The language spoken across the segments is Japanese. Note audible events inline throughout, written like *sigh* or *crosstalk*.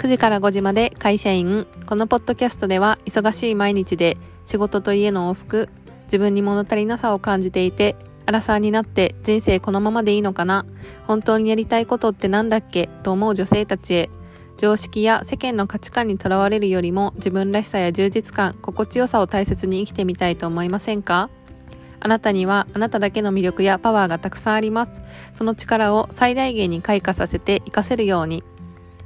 9時から5時まで会社員。このポッドキャストでは忙しい毎日で仕事と家の往復、自分に物足りなさを感じていて、アラサーになって人生このままでいいのかな？本当にやりたいことってなんだっけ？と思う女性たちへ。常識や世間の価値観にとらわれるよりも自分らしさや充実感、心地よさを大切に生きてみたいと思いませんか？あなたにはあなただけの魅力やパワーがたくさんあります。その力を最大限に開花させて活かせるように。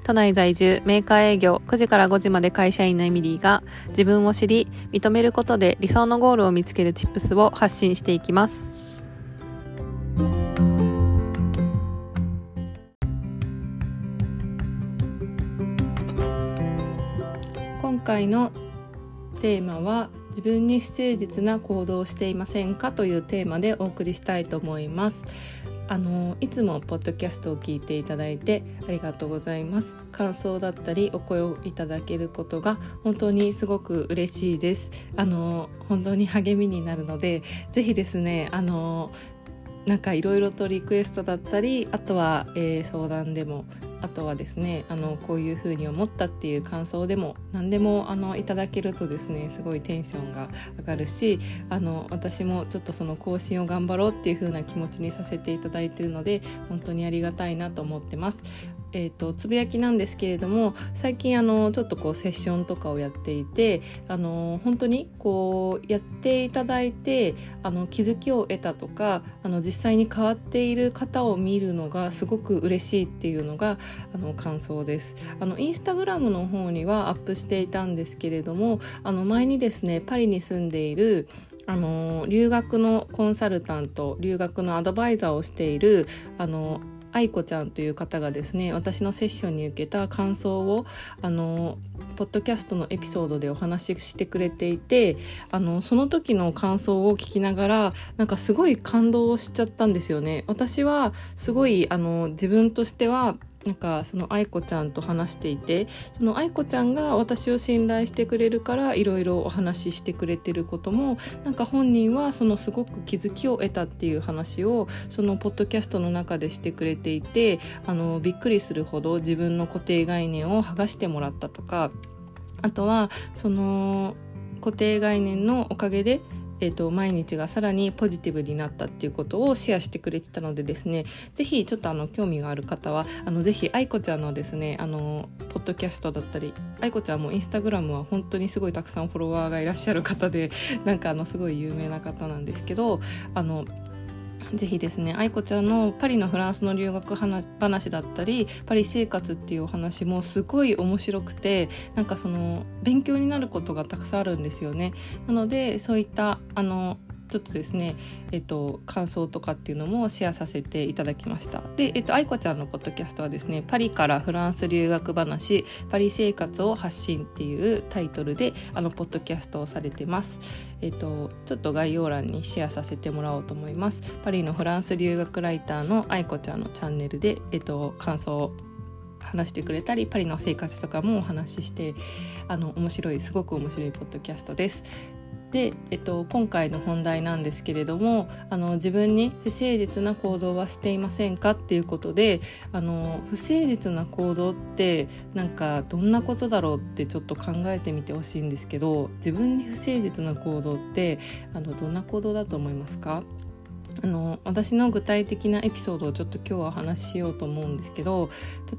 都内在住メーカー営業9時から5時まで会社員のエミリーが自分を知り認めることで理想のゴールを見つけるチップスを発信していきます。今回のテーマは自分に不誠実な行動をしていませんかというテーマでお送りしたいと思います。あのいつもポッドキャストを聞いていただいてありがとうございます。感想だったりお声をいただけることが本当にすごく嬉しいです。あの本当に励みになるのでぜひですねあのなんかいろいろとリクエストだったりあとは、えー、相談でもあとはですねあのこういうふうに思ったっていう感想でも何でもあのいただけるとですねすごいテンションが上がるしあの私もちょっとその更新を頑張ろうっていう風な気持ちにさせていただいているので本当にありがたいなと思ってます。えーと、つぶやきなんですけれども最近あのちょっとこうセッションとかをやっていてあの本当にこうやっていただいてあの気づきを得たとかあの実際に変わっている方を見るのがすごく嬉しいっていうのがあの感想です。あのインスタグラムの方にはアップしていたんですけれどもあの前にですねパリに住んでいるあの留学のコンサルタント留学のアドバイザーをしているあの愛子ちゃんという方がですね私のセッションに受けた感想をあのポッドキャストのエピソードでお話ししてくれていてあのその時の感想を聞きながらなんかすごい感動しちゃったんですよね。私はすごいあの自分としてはなんかその愛子ちゃんと話していてその愛子ちゃんが私を信頼してくれるからいろいろお話ししてくれてることもなんか本人はそのすごく気づきを得たっていう話をそのポッドキャストの中でしてくれていてあのびっくりするほど自分の固定概念を剥がしてもらったとかあとはその固定概念のおかげでえーと、毎日がさらにポジティブになったっていうことをシェアしてくれてたのでですね是非ちょっとあの興味がある方はあのぜひ愛子ちゃんのですねあのポッドキャストだったり愛子ちゃんもインスタグラムは本当にすごいたくさんフォロワーがいらっしゃる方でなんかあのすごい有名な方なんですけどあのぜひですね愛子ちゃんのパリのフランスの留学話だったりパリ生活っていうお話もすごい面白くてなんかその勉強になることがたくさんあるんですよね。なのでそういったあのちょっとですね、えっと、感想とかっていうのもシェアさせていただきました。で、えっと、愛子ちゃんのポッドキャストはですね、パリからフランス留学話、パリ生活を発信っていうタイトルで、あの、ポッドキャストをされてます。えっと、ちょっと概要欄にシェアさせてもらおうと思います。パリのフランス留学ライターの愛子ちゃんのチャンネルで、えっと、感想を話してくれたりパリの生活とかもお話ししてあの面白いすごく面白いポッドキャストです。で、えっと、今回の本題なんですけれどもあの自分に不誠実な行動はしていませんかっていうことであの不誠実な行動ってなんかどんなことだろうってちょっと考えてみてほしいんですけど自分に不誠実な行動ってあのどんな行動だと思いますか？あの私の具体的なエピソードをちょっと今日はお話ししようと思うんですけど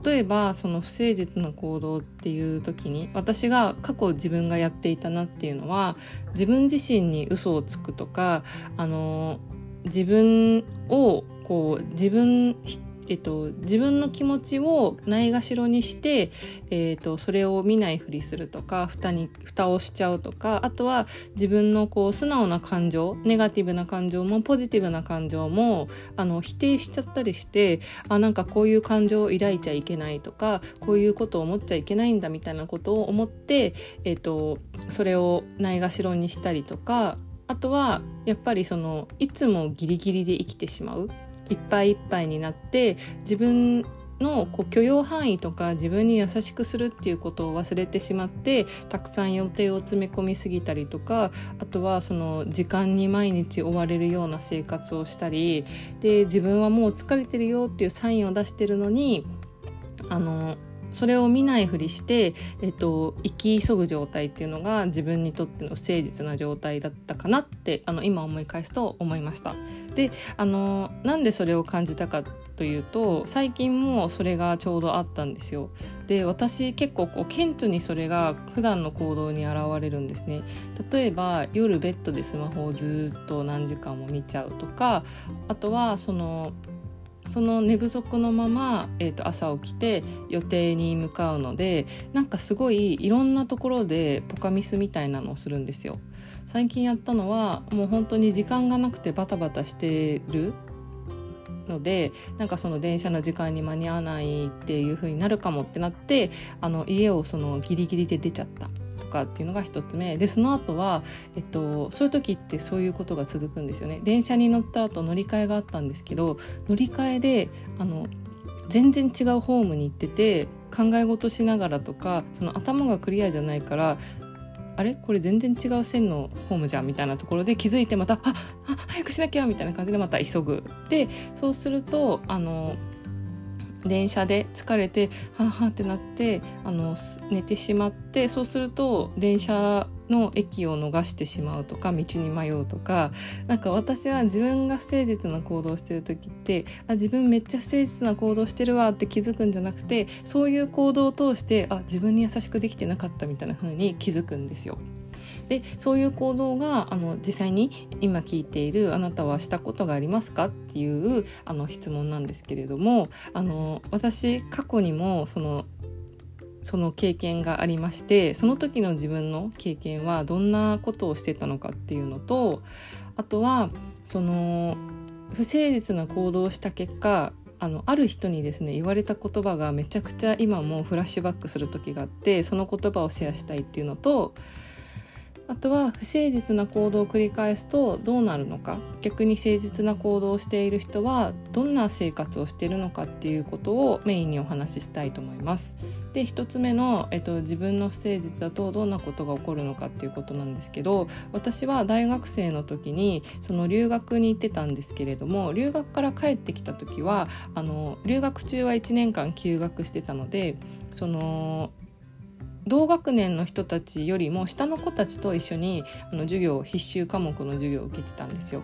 例えばその不誠実な行動っていう時に私が過去自分がやっていたなっていうのは自分自身に嘘をつくとかあの自分をこう自分えっと、自分の気持ちをないがしろにして、えっと、それを見ないふりするとか蓋に蓋をしちゃうとかあとは自分のこう素直な感情ネガティブな感情もポジティブな感情もあの否定しちゃったりしてあなんかこういう感情を抱いちゃいけないとかこういうことを思っちゃいけないんだみたいなことを思って、えっと、それをないがしろにしたりとかあとはやっぱりそのいつもギリギリで生きてしまう。いっぱいいっぱいになって自分のこう許容範囲とか自分に優しくするっていうことを忘れてしまってたくさん予定を詰め込みすぎたりとかあとはその時間に毎日追われるような生活をしたりで自分はもう疲れてるよっていうサインを出してるのにあのそれを見ないふりして、えっと、生き急ぐ状態っていうのが自分にとっての不誠実な状態だったかなってあの今思い返すと思いました。であのなんでそれを感じたかというと最近もそれがちょうどあったんですよ。で私結構こう顕著にそれが普段の行動に現れるんですね。例えば夜ベッドでスマホをずっと何時間も見ちゃうとかあとはそのその寝不足のまま、えー、と朝起きて予定に向かうのでなんかすごいいろんなところでポカミスみたいなのをするんですよ。最近やったのはもう本当に時間がなくてバタバタしてるのでなんかその電車の時間に間に合わないっていう風になるかもってなってあの家をそのギリギリで出ちゃったかっていうのが一つ目。でその後は、えっと、そういう時ってそういうことが続くんですよね。電車に乗った後乗り換えがあったんですけど乗り換えであの全然違うホームに行ってて考え事しながらとかその頭がクリアじゃないからあれ？これ全然違う線のホームじゃんみたいなところで気づいてまたああ早くしなきゃみたいな感じでまた急ぐ。でそうするとあの電車で疲れてははってなってあの寝てしまってそうすると電車の駅を逃してしまうとか道に迷うとかなんか私は自分が不誠実な行動してる時ってあ自分めっちゃ不誠実な行動してるわって気づくんじゃなくてそういう行動を通してあ自分に優しくできてなかったみたいな風に気づくんですよ。でそういう行動があの実際に今聞いているあなたはしたことがありますかっていうあの質問なんですけれどもあの私過去にもそのその経験がありましてその時の自分の経験はどんなことをしてたのかっていうのとあとはその不誠実な行動をした結果あのある人にですね言われた言葉がめちゃくちゃ今もフラッシュバックする時があってその言葉をシェアしたいっていうのとあとは不誠実な行動を繰り返すとどうなるのか逆に誠実な行動をしている人はどんな生活をしているのかっていうことをメインにお話ししたいと思います。で1つ目の、えっと、自分の不誠実だとどんなことが起こるのかっていうことなんですけど私は大学生の時にその留学に行ってたんですけれども留学から帰ってきた時はあの留学中は1年間休学してたのでその同学年の人たちよりも下の子たちと一緒にあの授業必修科目の授業を受けてたんですよ。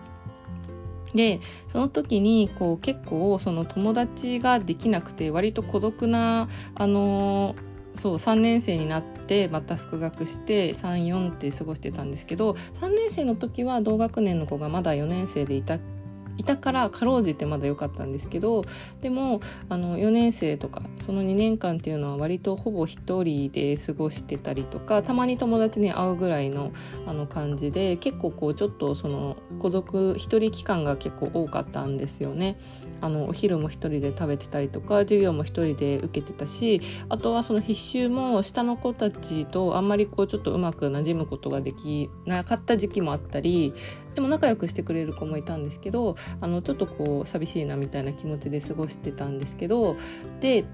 でその時にこう結構その友達ができなくて割と孤独なあのそう3年生になってまた復学して34って過ごしてたんですけど3年生の時は同学年の子がまだ4年生でいたいたからかろうじてまだ良かったんですけどでもあの4年生とかその2年間っていうのは割とほぼ1人で過ごしてたりとかたまに友達に会うぐらいのあの感じで結構こうちょっとその孤独一人期間が結構多かったんですよね。あのお昼も一人で食べてたりとか授業も一人で受けてたしあとはその必修も下の子たちとあんまりこうちょっとうまく馴染むことができなかった時期もあったりでも仲良くしてくれる子もいたんですけどあのちょっとこう寂しいなみたいな気持ちで過ごしてたんですけどで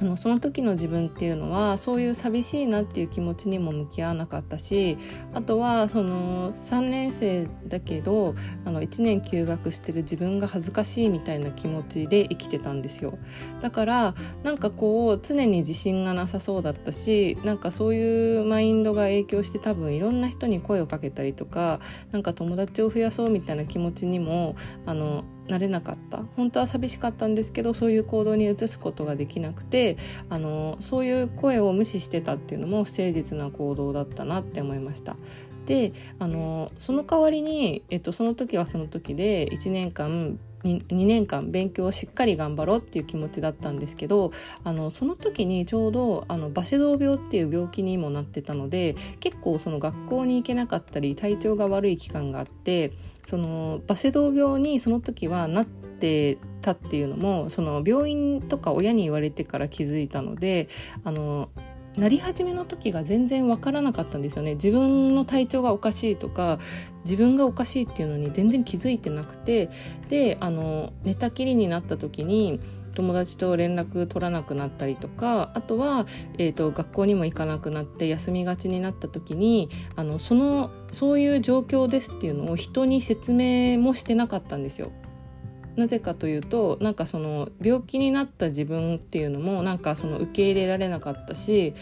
あのその時の自分っていうのはそういう寂しいなっていう気持ちにも向き合わなかったしあとはその3年生だけどあの1年休学してる自分が恥ずかしいみたいな気持ちで生きてたんですよ。だからなんかこう常に自信がなさそうだったしなんかそういうマインドが影響して多分いろんな人に声をかけたりとかなんか友達を増やそうみたいな気持ちにもあのなれなかった本当は寂しかったんですけどそういう行動に移すことができなくてあのそういう声を無視してたっていうのも不誠実な行動だったなって思いました。であのその代わりに、えっと、その時はその時で1年間 2, 年間勉強をしっかり頑張ろうっていう気持ちだったんですけどあのその時にちょうどあのバセドウ病っていう病気にもなってたので結構その学校に行けなかったり体調が悪い期間があってそのバセドウ病にその時はなってたっていうのもその病院とか親に言われてから気づいたのであのなり始めの時が全然わからなかったんですよね自分の体調がおかしいとか自分がおかしいっていうのに全然気づいてなくてであの寝たきりになった時に友達と連絡取らなくなったりとかあとは、えーと、学校にも行かなくなって休みがちになった時にあのそのそういう状況ですっていうのを人に説明もしてなかったんですよ。なぜかというとなんかその病気になった自分っていうのもなんかその受け入れられなかったし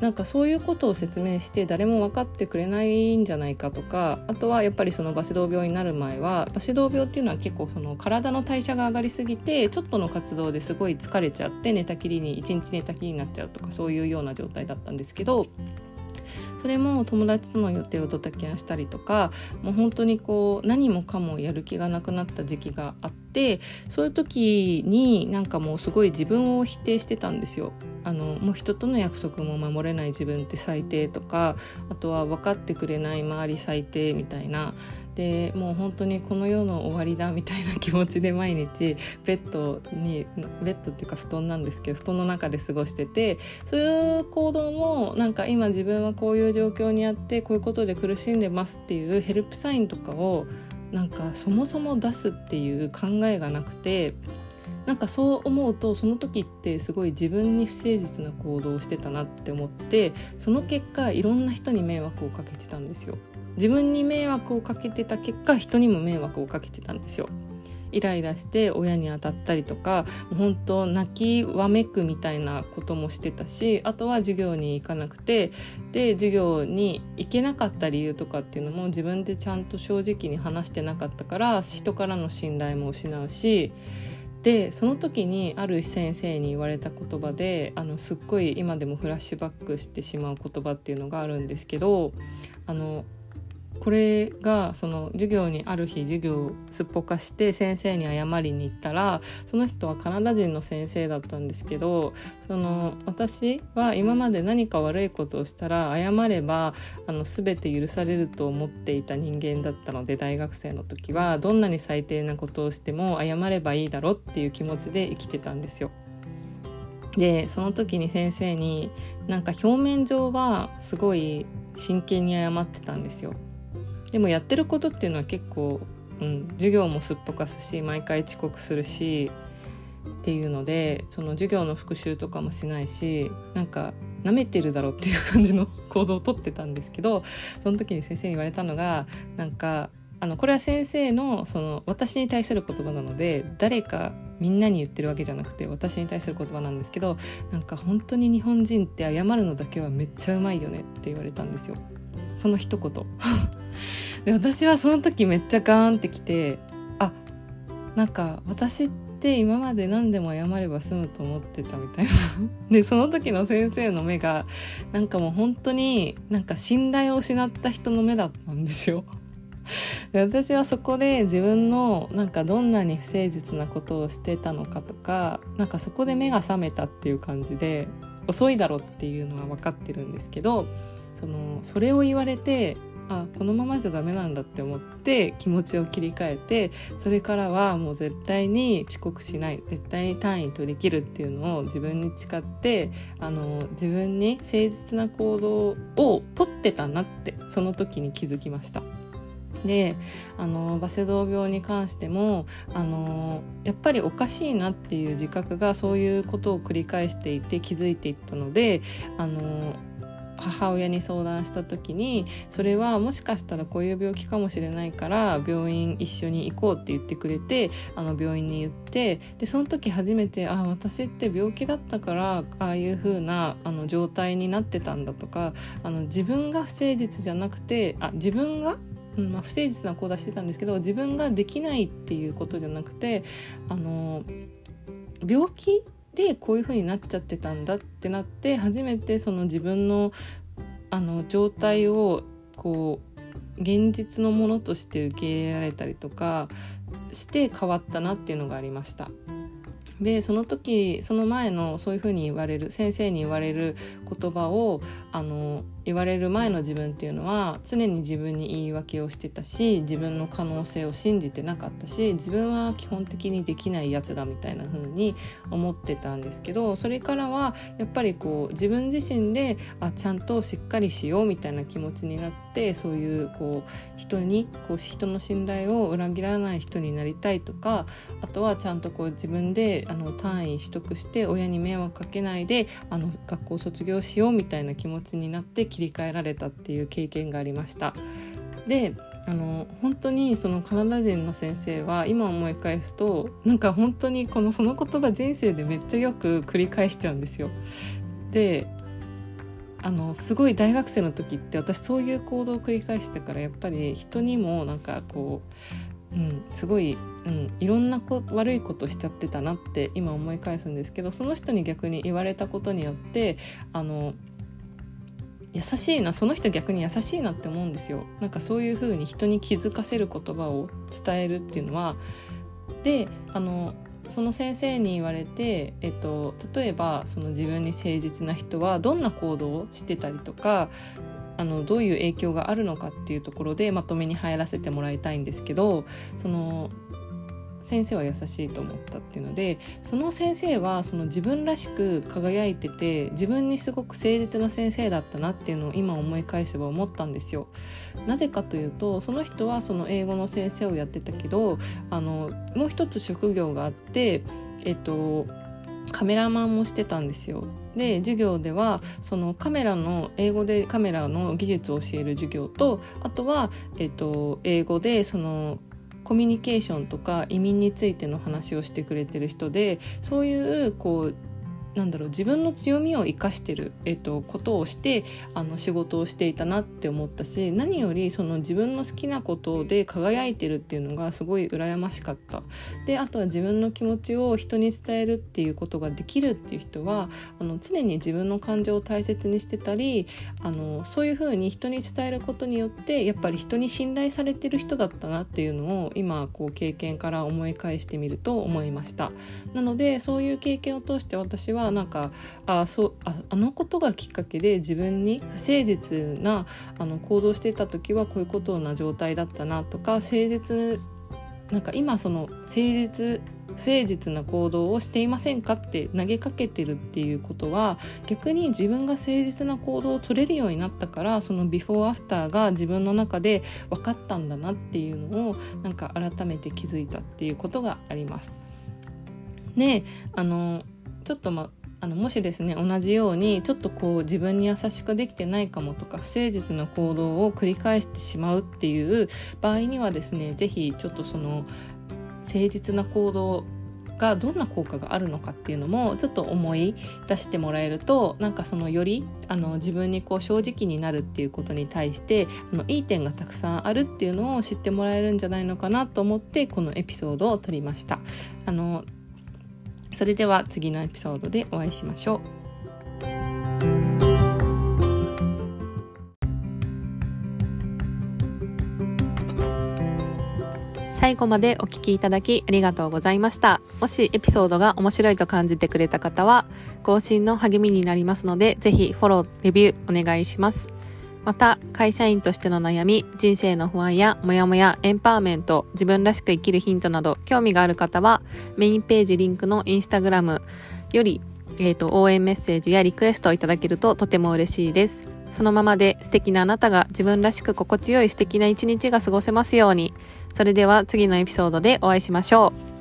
なんかそういうことを説明して誰も分かってくれないんじゃないかとかあとはやっぱりそのバセドウ病になる前はバセドウ病っていうのは結構その体の代謝が上がりすぎてちょっとの活動ですごい疲れちゃって寝たきりに一日寝たきりになっちゃうとかそういうような状態だったんですけどそれも友達との予定をドタキャンしたりとかもう本当にこう何もかもやる気がなくなった時期があってそういう時になんかもうすごい自分を否定してたんですよ。あのもう人との約束も守れない自分って最低とかあとは分かってくれない周り最低みたいな。でもう本当にこの世の終わりだみたいな気持ちで毎日ベッドにベッドっていうか布団なんですけど布団の中で過ごしててそういう行動もなんか今自分はこういう状況にあってこういうことで苦しんでますっていうヘルプサインとかをなんかそもそも出すっていう考えがなくてなんかそう思うとその時ってすごい自分に不誠実な行動をしてたなって思ってその結果いろんな人に迷惑をかけてたんですよ。自分に迷惑をかけてた結果人にも迷惑をかけてたんですよ。イライラして親に当たったりとか本当泣きわめくみたいなこともしてたしあとは授業に行かなくてで授業に行けなかった理由とかっていうのも自分でちゃんと正直に話してなかったから人からの信頼も失うしでその時にある先生に言われた言葉であのすっごい今でもフラッシュバックしてしまう言葉っていうのがあるんですけどあのこれがその授業にある日授業をすっぽかして先生に謝りに行ったらその人はカナダ人の先生だったんですけどその私は今まで何か悪いことをしたら謝ればあの全て許されると思っていた人間だったので大学生の時はどんなに最低なことをしても謝ればいいだろっていう気持ちで生きてたんですよ。でその時に先生になんか表面上はすごい真剣に謝ってたんですよでもやってることっていうのは結構、うん、授業もすっぽかすし毎回遅刻するしっていうのでその授業の復習とかもしないしなんかなめてるだろうっていう感じの *laughs* 行動をとってたんですけどその時に先生に言われたのがなんかあのこれは先生のその私に対する言葉なので誰かみんなに言ってるわけじゃなくて私に対する言葉なんですけどなんか本当に日本人って謝るのだけはめっちゃうまいよねって言われたんですよ。その一言。で私はその時めっちゃガーンってきてあなんか私って今まで何でも謝れば済むと思ってたみたいな。*laughs* でその時の先生の目がなんかもう本当になんか信頼を失った人の目だったんですよ。*laughs* で私はそこで自分のなんかどんなに不誠実なことをしてたのかとかなんかそこで目が覚めたっていう感じで遅いだろっていうのは分かってるんですけどそのそれを言われてあこのままじゃダメなんだって思って気持ちを切り替えてそれからはもう絶対に遅刻しない絶対に単位取り切るっていうのを自分に誓ってあの自分に誠実な行動をとってたなってその時に気づきました。であのバセドウ病に関してもあのやっぱりおかしいなっていう自覚がそういうことを繰り返していて気づいていったのであの母親に相談した時にそれはもしかしたらこういう病気かもしれないから病院一緒に行こうって言ってくれてあの病院に言ってでその時初めてあ私って病気だったからああいう風なあな状態になってたんだとかあの自分が不誠実じゃなくてあ自分がうんまあ、不誠実な行動してたんですけど自分ができないっていうことじゃなくてあの病気でこういう風になっちゃってたんだってなって初めてその自分のあの状態をこう現実のものとして受け入れられたりとかして変わったなっていうのがありました。でその時その前のそういうふうに言われる先生に言われる言葉をあの言われる前の自分っていうのは常に自分に言い訳をしてたし自分の可能性を信じてなかったし自分は基本的にできないやつだみたいな風に思ってたんですけどそれからはやっぱりこう自分自身であちゃんとしっかりしようみたいな気持ちになってそういうこう人にこう人の信頼を裏切らない人になりたいとかあとはちゃんとこう自分であの単位取得して親に迷惑かけないであの学校卒業しようみたいな気持ちになって切り替えられたっていう経験がありました。であの本当にそのカナダ人の先生は今思い返すとなんか本当にこのその言葉人生でめっちゃよく繰り返しちゃうんですよ。であのすごい大学生の時って私そういう行動を繰り返してからやっぱり人にもなんかこう、うん、すごい、うん、いろんなこ悪いことしちゃってたなって今思い返すんですけどその人に逆に言われたことによってあの優しいなその人逆に優しいなって思うんですよ。なんかそういう風に人に気づかせる言葉を伝えるっていうのはであのその先生に言われて、えっと、例えばその自分に誠実な人はどんな行動をしてたりとかあのどういう影響があるのかっていうところでまとめに入らせてもらいたいんですけどその先生は優しいと思ったっていうのでその先生はその自分らしく輝いてて自分にすごく誠実な先生だったなっていうのを今思い返せば思ったんですよ。なぜかというとその人はその英語の先生をやってたけどあのもう一つ職業があってえっとカメラマンもしてたんですよ。で授業ではそのカメラの英語でカメラの技術を教える授業とあとは、えっと、英語でそのコミュニケーションとか移民についての話をしてくれてる人でそういうこうなんだろう自分の強みを生かしてる、えっと、ことをしてあの仕事をしていたなって思ったし何よりその自分の好きなことで輝いてるっていうのがすごい羨ましかった。であとは自分の気持ちを人に伝えるっていうことができるっていう人はあの常に自分の感情を大切にしてたりあのそういうふうに人に伝えることによってやっぱり人に信頼されてる人だったなっていうのを今こう経験から思い返してみると思いました。なのでそういう経験を通して私はなんかあそうああのことがきっかけで自分に不誠実なあの行動してた時はこういうことな状態だったなとか誠実なんか今その誠実不誠実な行動をしていませんかって投げかけてるっていうことは逆に自分が誠実な行動を取れるようになったからそのビフォーアフターが自分の中で分かったんだなっていうのをなんか改めて気づいたっていうことがあります。であのちょっとまあのもしですね同じようにちょっとこう自分に優しくできてないかもとか不誠実な行動を繰り返してしまうっていう場合にはですね是非ちょっとその誠実な行動がどんな効果があるのかっていうのもちょっと思い出してもらえるとなんかそのよりあの自分にこう正直になるっていうことに対してあのいい点がたくさんあるっていうのを知ってもらえるんじゃないのかなと思ってこのエピソードを撮りました。あのそれでは次のエピソードでお会いしましょう。最後までお聞きいただきありがとうございました。もしエピソードが面白いと感じてくれた方は、更新の励みになりますので、ぜひフォロー、レビューお願いします。また、会社員としての悩み、人生の不安やモヤモヤ、エンパワーメント、自分らしく生きるヒントなど、興味がある方は、メインページリンクのインスタグラムより、えっ、ー、と、応援メッセージやリクエストをいただけるととても嬉しいです。そのままで素敵なあなたが自分らしく心地よい素敵な一日が過ごせますように。それでは次のエピソードでお会いしましょう。